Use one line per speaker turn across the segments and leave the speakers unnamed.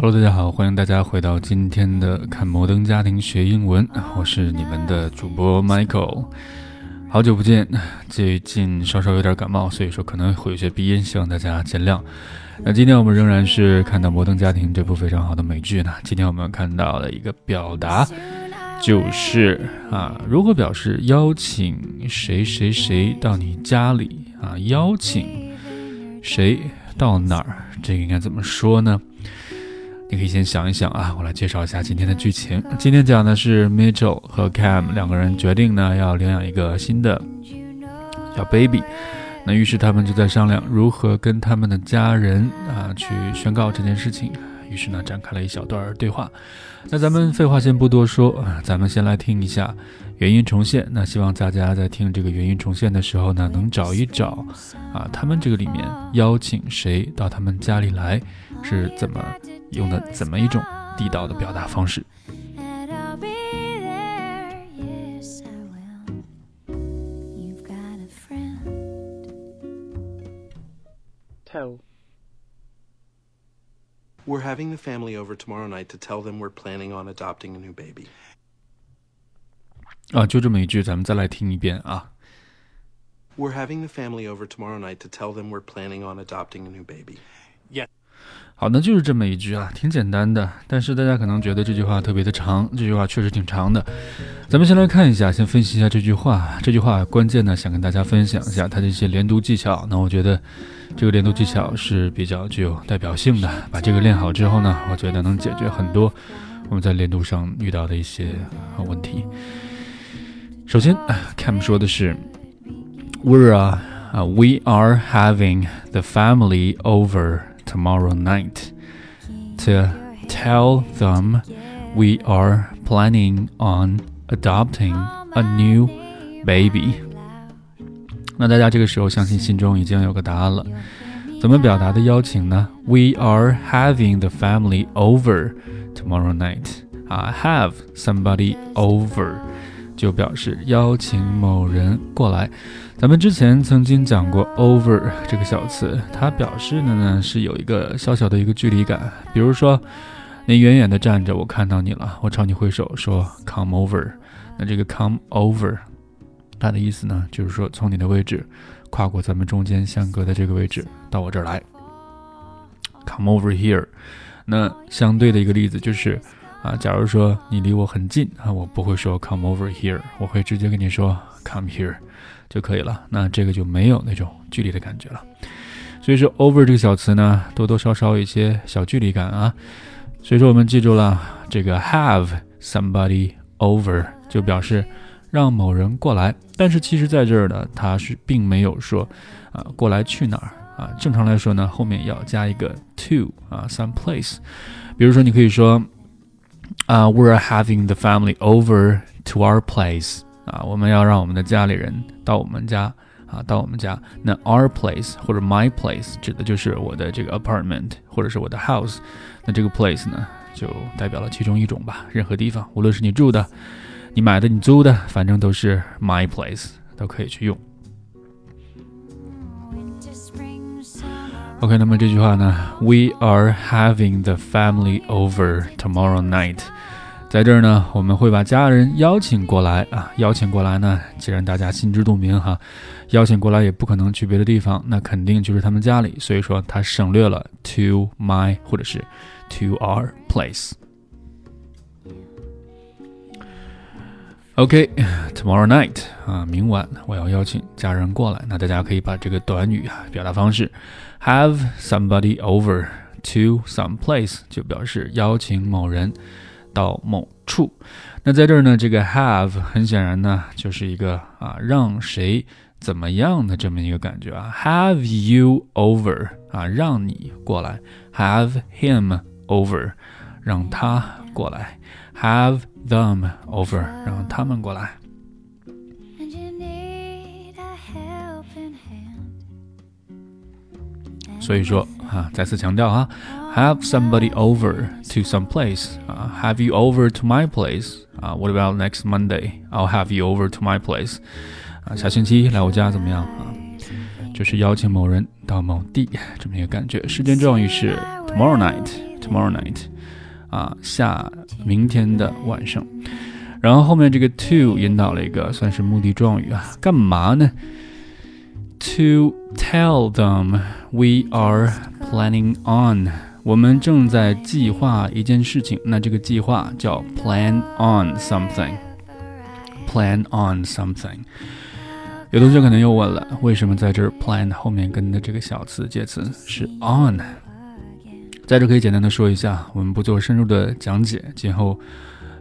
Hello，大家好，欢迎大家回到今天的看摩登家庭学英文，我是你们的主播 Michael。好久不见，最近稍稍有点感冒，所以说可能会有些鼻音，希望大家见谅。那今天我们仍然是看到《摩登家庭》这部非常好的美剧呢。今天我们看到了一个表达，就是啊，如何表示邀请谁谁谁到你家里啊？邀请谁到哪儿？这个应该怎么说呢？你可以先想一想啊，我来介绍一下今天的剧情。今天讲的是 Mitchell 和 Cam 两个人决定呢要领养一个新的小 baby，那于是他们就在商量如何跟他们的家人啊去宣告这件事情。于是呢展开了一小段对话。那咱们废话先不多说啊，咱们先来听一下原音重现。那希望大家在听这个原音重现的时候呢，能找一找啊他们这个里面邀请谁到他们家里来是怎么。用的怎么一种地道的表达方式？
Tell.
We're having the family over tomorrow night to tell them we're planning on adopting a new baby.
啊，就这么一句，咱们再来听一遍啊。
We're having the family over tomorrow night to tell them we're planning on adopting a new baby.
好，那就是这么一句啊，挺简单的。但是大家可能觉得这句话特别的长，这句话确实挺长的。咱们先来看一下，先分析一下这句话。这句话关键呢，想跟大家分享一下它的一些连读技巧。那我觉得这个连读技巧是比较具有代表性的。把这个练好之后呢，我觉得能解决很多我们在连读上遇到的一些问题。首先，Cam 说的是，We're 啊，We are having the family over。tomorrow night to tell them we are planning on adopting a new baby。那大家这个时候相信心中已经有个答案了。怎么表达的邀请呢？We are having the family over tomorrow night. 啊，have somebody over 就表示邀请某人过来。咱们之前曾经讲过 over 这个小词，它表示的呢是有一个小小的一个距离感。比如说，你远远的站着，我看到你了，我朝你挥手说 come over。那这个 come over，它的意思呢就是说从你的位置跨过咱们中间相隔的这个位置到我这儿来，come over here。那相对的一个例子就是啊，假如说你离我很近啊，我不会说 come over here，我会直接跟你说 come here。就可以了，那这个就没有那种距离的感觉了。所以说，over 这个小词呢，多多少少有一些小距离感啊。所以说，我们记住了这个 have somebody over 就表示让某人过来，但是其实在这儿呢，它是并没有说啊过来去哪儿啊。正常来说呢，后面要加一个 to 啊，some place。比如说，你可以说 啊，we're having the family over to our place。啊，我们要让我们的家里人到我们家啊，到我们家。那 our place 或者 my place 指的就是我的这个 apartment 或者是我的 house。那这个 place 呢，就代表了其中一种吧。任何地方，无论是你住的、你买的、你租的，反正都是 my place，都可以去用。OK，那么这句话呢，We are having the family over tomorrow night。 在这儿呢，我们会把家人邀请过来啊，邀请过来呢，既然大家心知肚明哈，邀请过来也不可能去别的地方，那肯定就是他们家里，所以说他省略了 to my 或者是 to our place。OK，tomorrow night 啊，明晚我要邀请家人过来，那大家可以把这个短语啊表达方式 have somebody over to some place 就表示邀请某人。到某处，那在这儿呢，这个 have 很显然呢，就是一个啊让谁怎么样的这么一个感觉啊，have you over 啊，让你过来，have him over 让他过来，have them over 让他们过来。所以说啊，再次强调啊。have somebody over to some place. Uh, have you over to my place? Uh, what about next Monday? I'll have you over to my place. 啊，下星期来我家怎么样啊？就是邀请某人到某地这么一个感觉。时间状语是 tomorrow night。 tomorrow night，啊，下明天的晚上。然后后面这个 to 引导了一个算是目的状语啊，干嘛呢？To tell them we are planning on， 我们正在计划一件事情。那这个计划叫 plan on something，plan on something。有同学可能又问了，为什么在这 plan 后面跟的这个小词介词是 on？在这可以简单的说一下，我们不做深入的讲解，今后。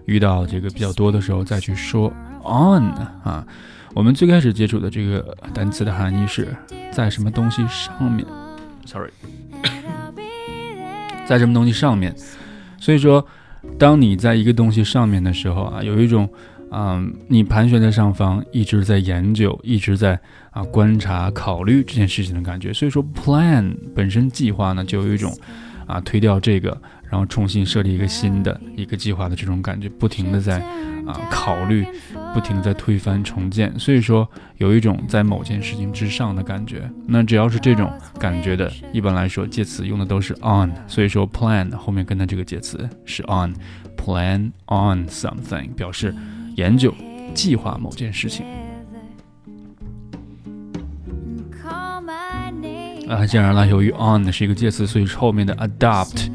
遇到这个比较多的时候再去说 on 啊，我们最开始接触的这个单词的含义是在什么东西上面，sorry，在什么东西上面，所以说，当你在一个东西上面的时候啊，有一种嗯，你盘旋在上方，一直在研究，一直在啊观察、考虑这件事情的感觉。所以说，plan 本身计划呢，就有一种啊推掉这个。然后重新设立一个新的一个计划的这种感觉，不停的在啊考虑，不停的在推翻重建，所以说有一种在某件事情之上的感觉。那只要是这种感觉的，一般来说介词用的都是 on，所以说 plan 后面跟的这个介词是 on，plan on something 表示研究、计划某件事情。啊，当然了，由于 on 是一个介词，所以后面的 adopt。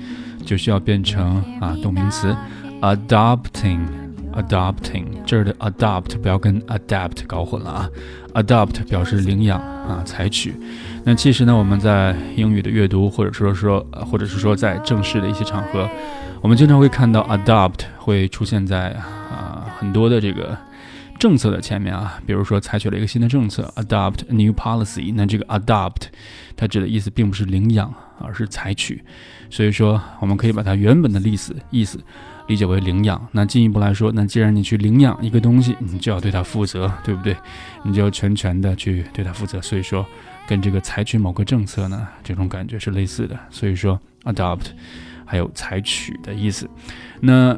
就需要变成啊动名词，adopting，adopting，这儿的 adopt 不要跟 adapt 搞混了啊，adopt 表示领养啊采取。那其实呢，我们在英语的阅读，或者说说，或者是说在正式的一些场合，我们经常会看到 adopt 会出现在啊很多的这个政策的前面啊，比如说采取了一个新的政策，adopt a new policy。那这个 adopt 它指的意思并不是领养，而是采取。所以说，我们可以把它原本的意思意思理解为领养。那进一步来说，那既然你去领养一个东西，你就要对它负责，对不对？你就要全权的去对它负责。所以说，跟这个采取某个政策呢，这种感觉是类似的。所以说，adopt 还有采取的意思。那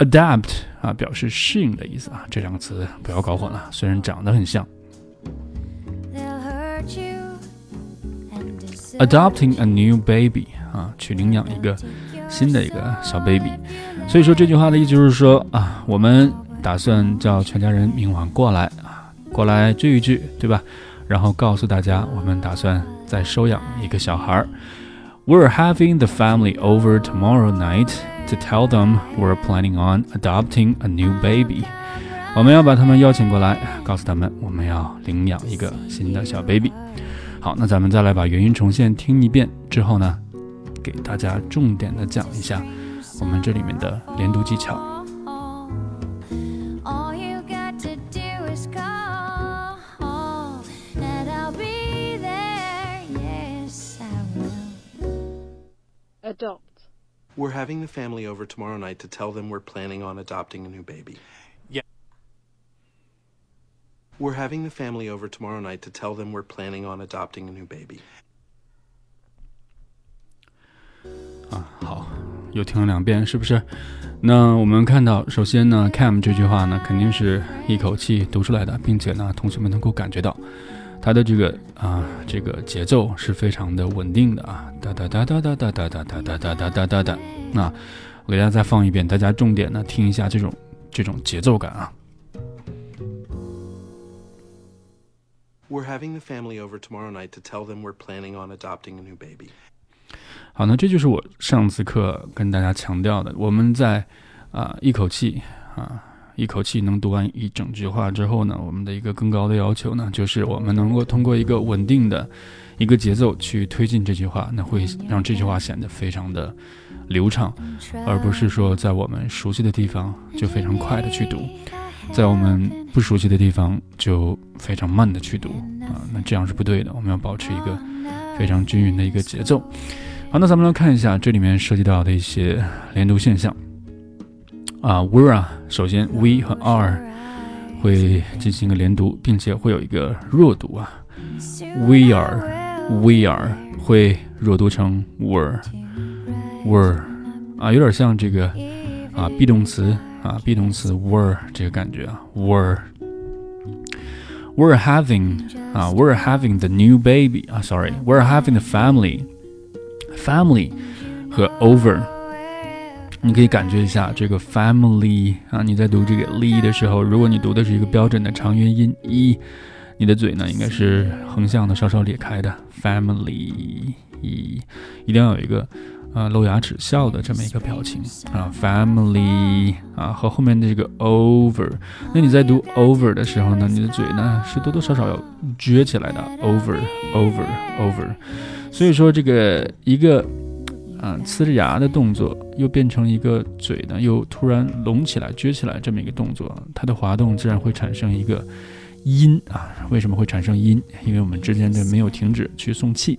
adapt 啊，表示适应的意思啊，这两个词不要搞混了，虽然长得很像。Adopting a new baby 啊，去领养一个新的一个小 baby，所以说这句话的意思就是说啊，我们打算叫全家人明晚过来啊，过来聚一聚，对吧？然后告诉大家，我们打算再收养一个小孩儿。We're having the family over tomorrow night to tell them we're planning on adopting a new baby。我们要把他们邀请过来，告诉他们我们要领养一个新的小 baby。好，那咱们再来把原音重现听一遍之后呢，给大家重点的讲一下我们这里面的连读技巧。
Adopt.
We're having the family over tomorrow night to tell them we're planning on adopting a new baby. We're having the family over tomorrow night to tell them we're planning on adopting a new baby.
啊，好，又听了两遍，是不是？那我们看到，首先呢，Cam 这句话呢，肯定是一口气读出来的，并且呢，同学们能够感觉到 它的这个啊，这个节奏是非常的稳定的啊，哒哒哒哒哒哒哒哒哒哒哒哒哒哒哒。那我给大家再放一遍，大家重点呢听一下这种这种节奏感啊。
We're having the family over tomorrow night to tell them we're planning on adopting a new baby.
好，那这就是我上次课跟大家强调的。我们在啊一口气啊一口气能读完一整句话之后呢，我们的一个更高的要求呢，就是我们能够通过一个稳定的一个节奏去推进这句话，那会让这句话显得非常的流畅，而不是说在我们熟悉的地方就非常快的去读。在我们不熟悉的地方就非常慢的去读啊，那这样是不对的。我们要保持一个非常均匀的一个节奏。好，那咱们来看一下这里面涉及到的一些连读现象啊。We're 啊，首先 we 和 are 会进行一个连读，并且会有一个弱读啊。We are，we are 会弱读成 were，were 啊，有点像这个啊 be 动词。啊，be 动词 were 这个感觉啊，were。We're having 啊，We're having the new baby 啊，sorry，We're having the family。family 和 over 你可以感觉一下这个 family 啊，你在读这个 li 的时候，如果你读的是一个标准的长元音 i，你的嘴呢应该是横向的，稍稍裂开的 family，一定要有一个。啊，露牙齿笑的这么一个表情啊，family 啊，和后面的这个 over，那你在读 over 的时候呢，你的嘴呢是多多少少要撅起来的，over，over，over，所以说这个一个啊呲着牙的动作，又变成一个嘴呢又突然隆起来、撅起来这么一个动作，它的滑动自然会产生一个音啊。为什么会产生音？因为我们之间的没有停止去送气，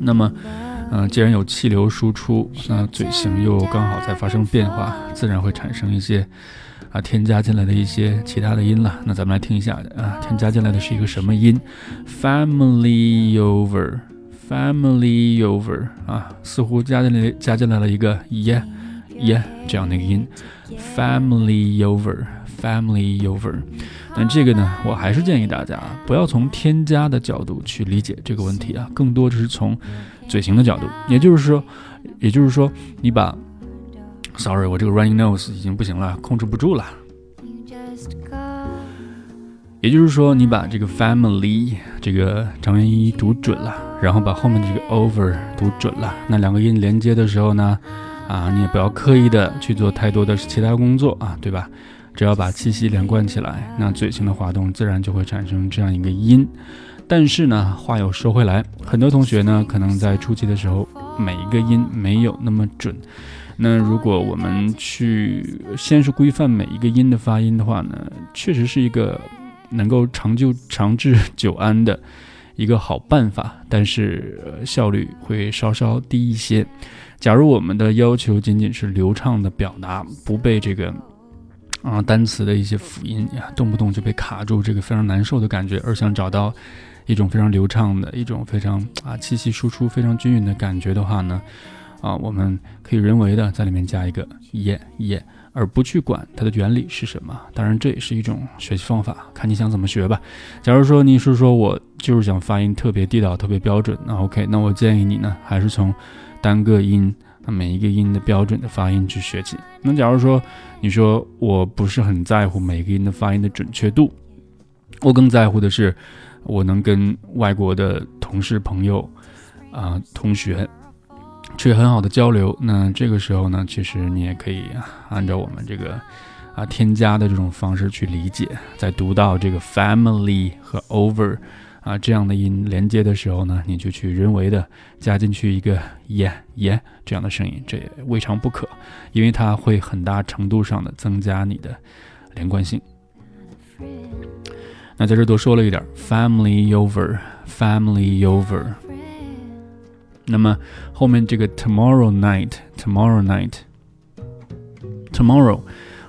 那么。嗯，既然有气流输出，那嘴型又刚好在发生变化，自然会产生一些啊添加进来的一些其他的音了。那咱们来听一下啊，添加进来的是一个什么音？Family over Family over 啊，似乎加进来加进来了一个 yeah yeah 这样的一个音，family over，family over。但这个呢，我还是建议大家不要从添加的角度去理解这个问题啊，更多的是从。嘴型的角度，也就是说，也就是说，你把，sorry，我这个 running nose 已经不行了，控制不住了。也就是说，你把这个 family 这个长元音读准了，然后把后面的这个 over 读准了，那两个音连接的时候呢，啊，你也不要刻意的去做太多的其他工作啊，对吧？只要把气息连贯起来，那嘴型的滑动自然就会产生这样一个音。但是呢，话又说回来，很多同学呢，可能在初期的时候，每一个音没有那么准。那如果我们去先是规范每一个音的发音的话呢，确实是一个能够长久、长治久安的一个好办法，但是效率会稍稍低一些。假如我们的要求仅仅是流畅的表达，不被这个啊单词的一些辅音呀，动不动就被卡住，这个非常难受的感觉，而想找到。一种非常流畅的一种非常啊气息输出非常均匀的感觉的话呢，啊，我们可以人为的在里面加一个耶耶，而不去管它的原理是什么。当然，这也是一种学习方法，看你想怎么学吧。假如说你是说我就是想发音特别地道、特别标准，那 OK，那我建议你呢，还是从单个音每一个音的标准的发音去学起。那假如说你说我不是很在乎每个音的发音的准确度，我更在乎的是。我能跟外国的同事、朋友，啊，同学，去很好的交流。那这个时候呢，其实你也可以按照我们这个啊添加的这种方式去理解。在读到这个 family 和 over 啊这样的音连接的时候呢，你就去人为的加进去一个 yeah yeah 这样的声音，这也未尝不可，因为它会很大程度上的增加你的连贯性。那在这多说了一点，family over，family over。那么后面这个 tomorrow night，tomorrow night，tomorrow，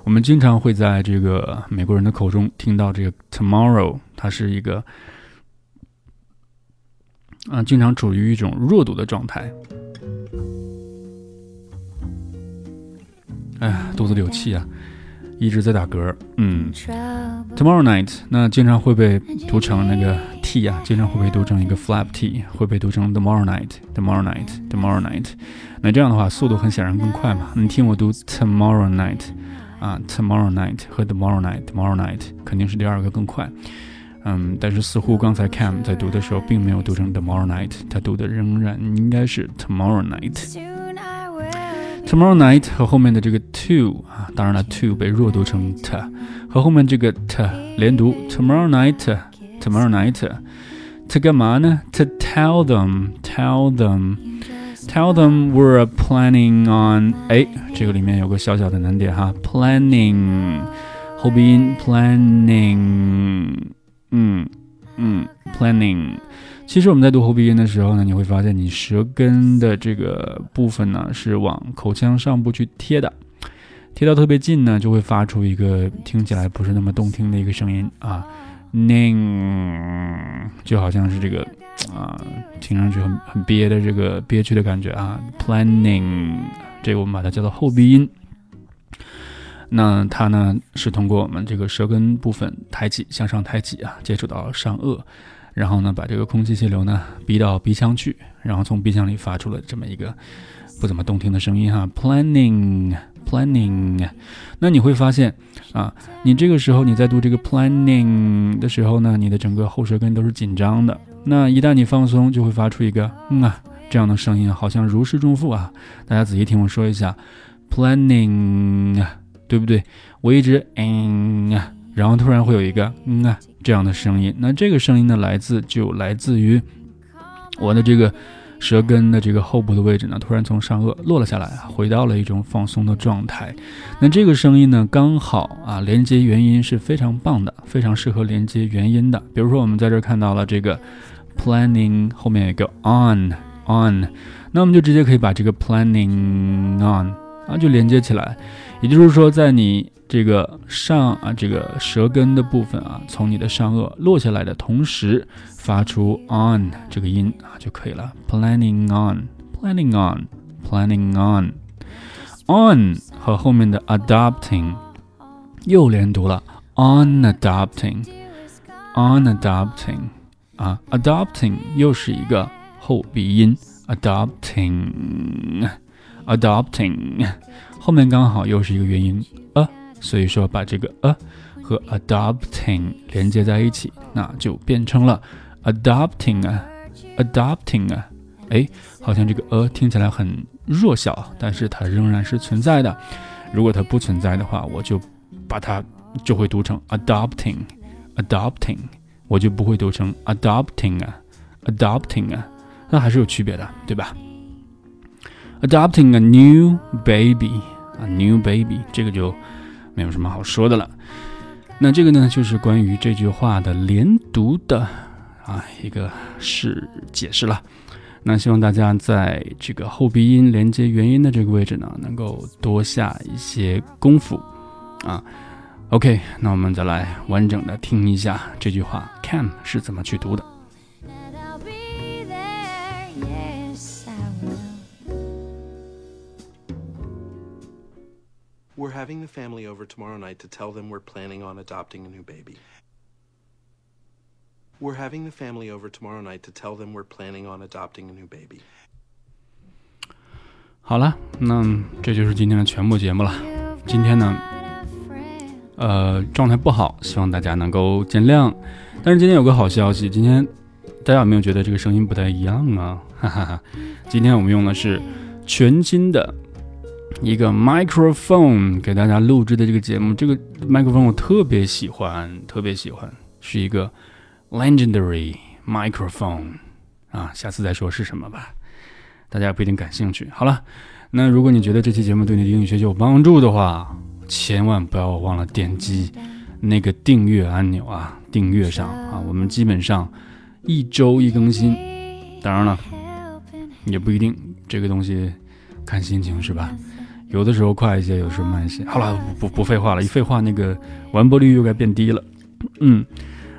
我们经常会在这个美国人的口中听到这个 tomorrow，它是一个啊，经常处于一种弱读的状态。哎呀，肚子里有气啊！一直在打嗝，嗯，tomorrow night，那经常会被读成那个 t 啊，经常会被读成一个 flap t，会被读成 tomorrow night，tomorrow night，tomorrow night，那这样的话速度很显然更快嘛。你听我读 tomorrow night，啊，tomorrow night 和 tomorrow night，tomorrow night 肯定是第二个更快，嗯，但是似乎刚才 Cam 在读的时候并没有读成 tomorrow night，他读的仍然应该是 tomorrow night。Tomorrow night 和后面的这个 to 啊，当然了，to 被弱读成 t，和后面这个 t 连读。Tomorrow night，Tomorrow night，to 干嘛呢？To tell them，tell them，tell them we're planning on。哎，这个里面有个小小的难点哈，planning 后鼻音，planning，嗯嗯，planning。 其实我们在读喉鼻音的时候呢，你会发现你舌根的这个部分呢是往口腔上部去贴的，贴到特别近呢，就会发出一个听起来不是那么动听的一个声音啊，ng，就好像是这个啊，听上去很很憋的这个憋屈的感觉啊，planning，这个我们把它叫做后鼻音。那它呢是通过我们这个舌根部分抬起向上抬起啊，接触到上颚。然后呢，把这个空气气流呢逼到鼻腔去，然后从鼻腔里发出了这么一个不怎么动听的声音哈，planning planning。那你会发现啊，你这个时候你在读这个 planning 的时候呢，你的整个后舌根都是紧张的。那一旦你放松，就会发出一个嗯啊这样的声音，好像如释重负啊。大家仔细听我说一下，planning，对不对？我一直嗯啊，然后突然会有一个嗯啊这样的声音。那这个声音呢，来自就来自于我的这个。舌根的这个后部的位置呢，突然从上颚落了下来，回到了一种放松的状态。那这个声音呢，刚好啊，连接元音是非常棒的，非常适合连接元音的。比如说，我们在这看到了这个 planning 后面有一个 on on，那我们就直接可以把这个 planning on 啊就连接起来。也就是说，在你这个上啊，这个舌根的部分啊，从你的上颚落下来的同时，发出 on 这个音啊就可以了。Planning on，planning on，planning on，on 和后面的 adopting 又连读了。On adopting，on adopting 啊，adopting 又是一个后鼻音。Adopting，adopting 后面刚好又是一个元音。所以说，把这个 a 和 adopting 连接在一起，那就变成了 adopting 啊，adopting 啊，哎，好像这个 a 听起来很弱小，但是它仍然是存在的。如果它不存在的话，我就把它就会读成 adopting，adopting，我就不会读成 adopting 啊，adopting 啊，那还是有区别的，对吧？adopting a new baby，a new baby，这个就。没有什么好说的了。那这个呢，就是关于这句话的连读的啊一个是解释了。那希望大家在这个后鼻音连接元音的这个位置呢，能够多下一些功夫啊。OK，那我们再来完整的听一下这句话，Cam 是怎么去读的。
We're having the family over tomorrow night to tell them we're planning on adopting a new baby. We're having the family over tomorrow night to tell them we're planning on adopting a new baby.
好了，那这就是今天的全部节目了。今天呢，呃，状态不好，希望大家能够见谅。但是今天有个好消息，今天大家有没有觉得这个声音不太一样啊？哈哈哈，今天我们用的是全新的。一个 microphone 给大家录制的这个节目，这个 microphone 我特别喜欢，特别喜欢，是一个 legendary microphone 啊，下次再说是什么吧，大家不一定感兴趣。好了，那如果你觉得这期节目对你的英语学习有帮助的话，千万不要忘了点击那个订阅按钮啊，订阅上啊，我们基本上一周一更新，当然了，也不一定，这个东西看心情是吧？有的时候快一些，有的时候慢一些。好了，不不不废话了，一废话那个完播率又该变低了。嗯，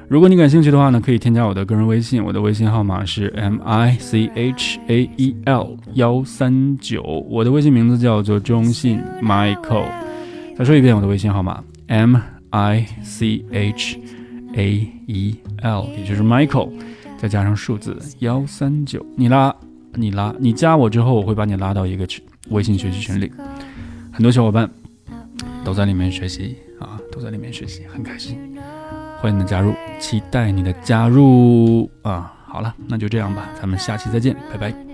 如果你感兴趣的话呢，可以添加我的个人微信，我的微信号码是 m i c h a e l 幺三九，我的微信名字叫做中信 Michael。再说一遍，我的微信号码 m i c h a e l，也就是 Michael，再加上数字幺三九。你拉，你拉，你加我之后，我会把你拉到一个群。微信学习群里，很多小伙伴都在里面学习啊，都在里面学习，很开心。欢迎你的加入，期待你的加入啊！好了，那就这样吧，咱们下期再见，拜拜。